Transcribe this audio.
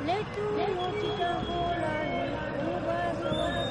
Let me watch it all go.